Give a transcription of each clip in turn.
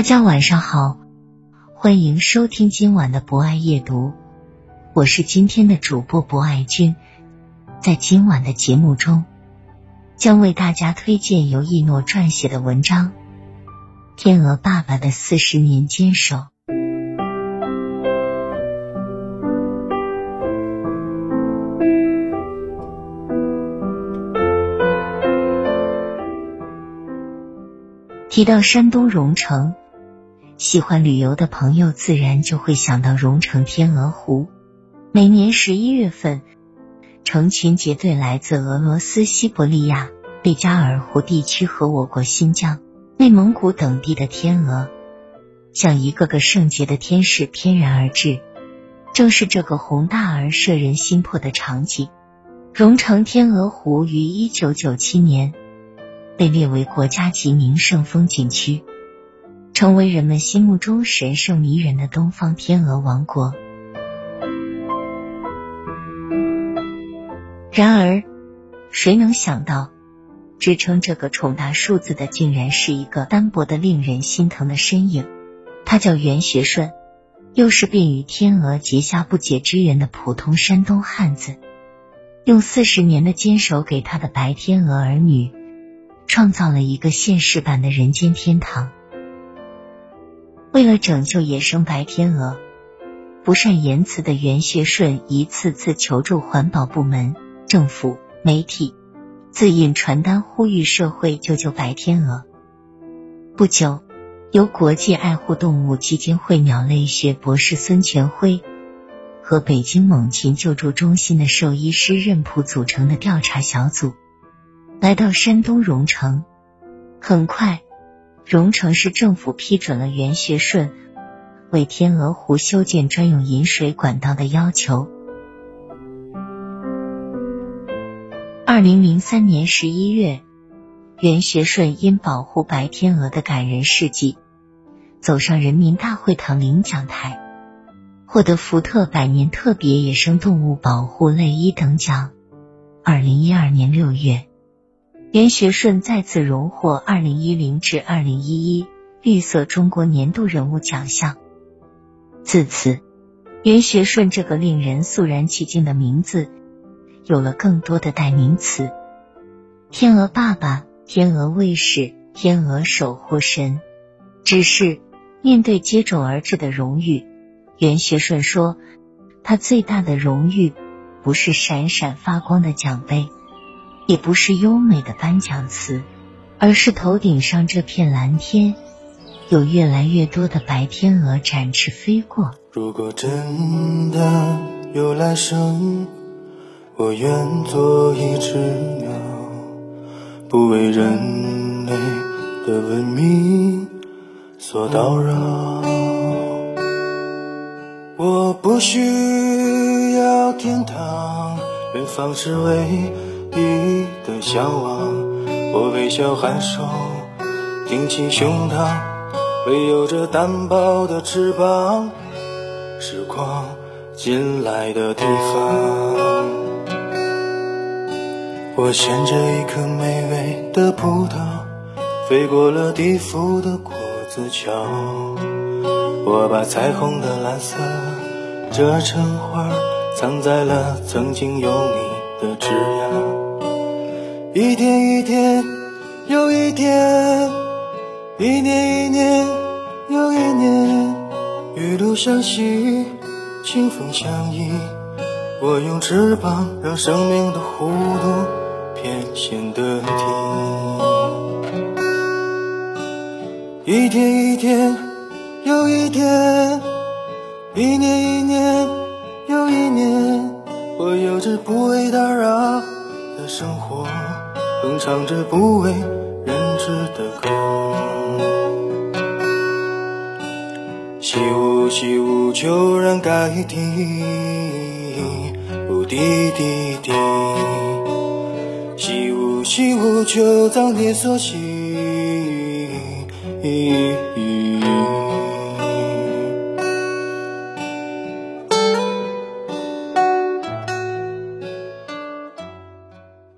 大家晚上好，欢迎收听今晚的博爱夜读，我是今天的主播博爱君。在今晚的节目中，将为大家推荐由一诺撰写的文章《天鹅爸爸的四十年坚守》。提到山东荣成。喜欢旅游的朋友自然就会想到荣成天鹅湖。每年十一月份，成群结队来自俄罗斯西伯利亚、贝加尔湖地区和我国新疆、内蒙古等地的天鹅，像一个个圣洁的天使翩然而至。正是这个宏大而摄人心魄的场景，荣成天鹅湖于一九九七年被列为国家级名胜风景区。成为人们心目中神圣迷人的东方天鹅王国。然而，谁能想到，支撑这个重大数字的，竟然是一个单薄的、令人心疼的身影？他叫袁学顺，又是便与天鹅结下不解之缘的普通山东汉子，用四十年的坚守，给他的白天鹅儿女创造了一个现实版的人间天堂。为了拯救野生白天鹅，不善言辞的袁学顺一次次求助环保部门、政府、媒体，自印传单呼吁社会救救白天鹅。不久，由国际爱护动物基金会鸟类学博士孙全辉和北京猛禽救助中心的兽医师任普组成的调查小组来到山东荣成，很快。荣成市政府批准了袁学顺为天鹅湖修建专用引水管道的要求。二零零三年十一月，袁学顺因保护白天鹅的感人事迹，走上人民大会堂领奖台，获得福特百年特别野生动物保护类一等奖。二零一二年六月。袁学顺再次荣获二零一零至二零一一绿色中国年度人物奖项。自此，袁学顺这个令人肃然起敬的名字有了更多的代名词：天鹅爸爸、天鹅卫士、天鹅守护神。只是面对接踵而至的荣誉，袁学顺说，他最大的荣誉不是闪闪发光的奖杯。也不是优美的颁奖词，而是头顶上这片蓝天，有越来越多的白天鹅展翅飞过。如果真的有来生，我愿做一只鸟，不为人类的文明所叨扰。我不需要天堂，远方只为。你的向往，我微笑颔首，挺起胸膛，会有着单薄的翅膀，时光进来的地方。我衔着一颗美味的葡萄，飞过了地府的果子桥，我把彩虹的蓝色折成花。藏在了曾经有你的枝桠。一天一天又一天，一年一年又一年，雨露相惜，清风相依。我用翅膀让生命的弧度偏显得低。一天一天又一天，一年一年，我有着不为打扰的生活。哼唱着不为人知的歌，习武习武悄然盖地，哦滴滴滴，习武习武就当你所喜。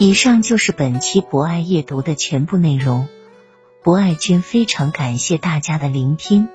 以上就是本期博爱夜读的全部内容。博爱君非常感谢大家的聆听。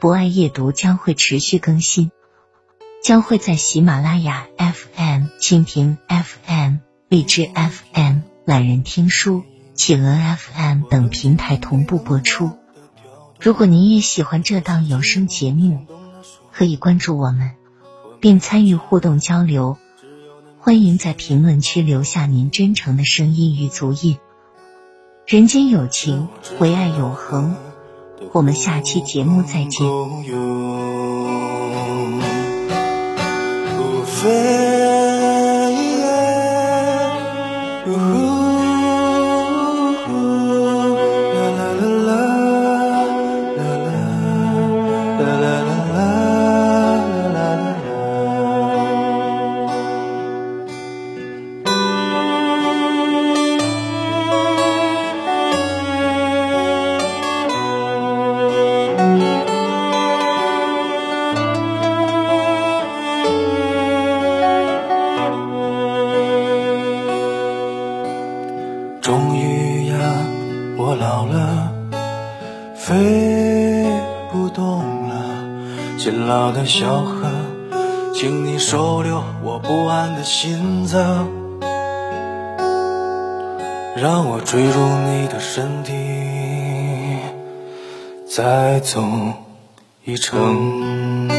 博爱夜读将会持续更新，将会在喜马拉雅 FM、蜻蜓 FM、荔枝 FM、懒人听书、企鹅 FM 等平台同步播出。如果您也喜欢这档有声节目，可以关注我们，并参与互动交流。欢迎在评论区留下您真诚的声音与足印。人间有情，唯爱永恒。我们下期节目再见。老了，飞不动了。勤劳的小河，请你收留我不安的心脏，让我坠入你的身体，再走一程。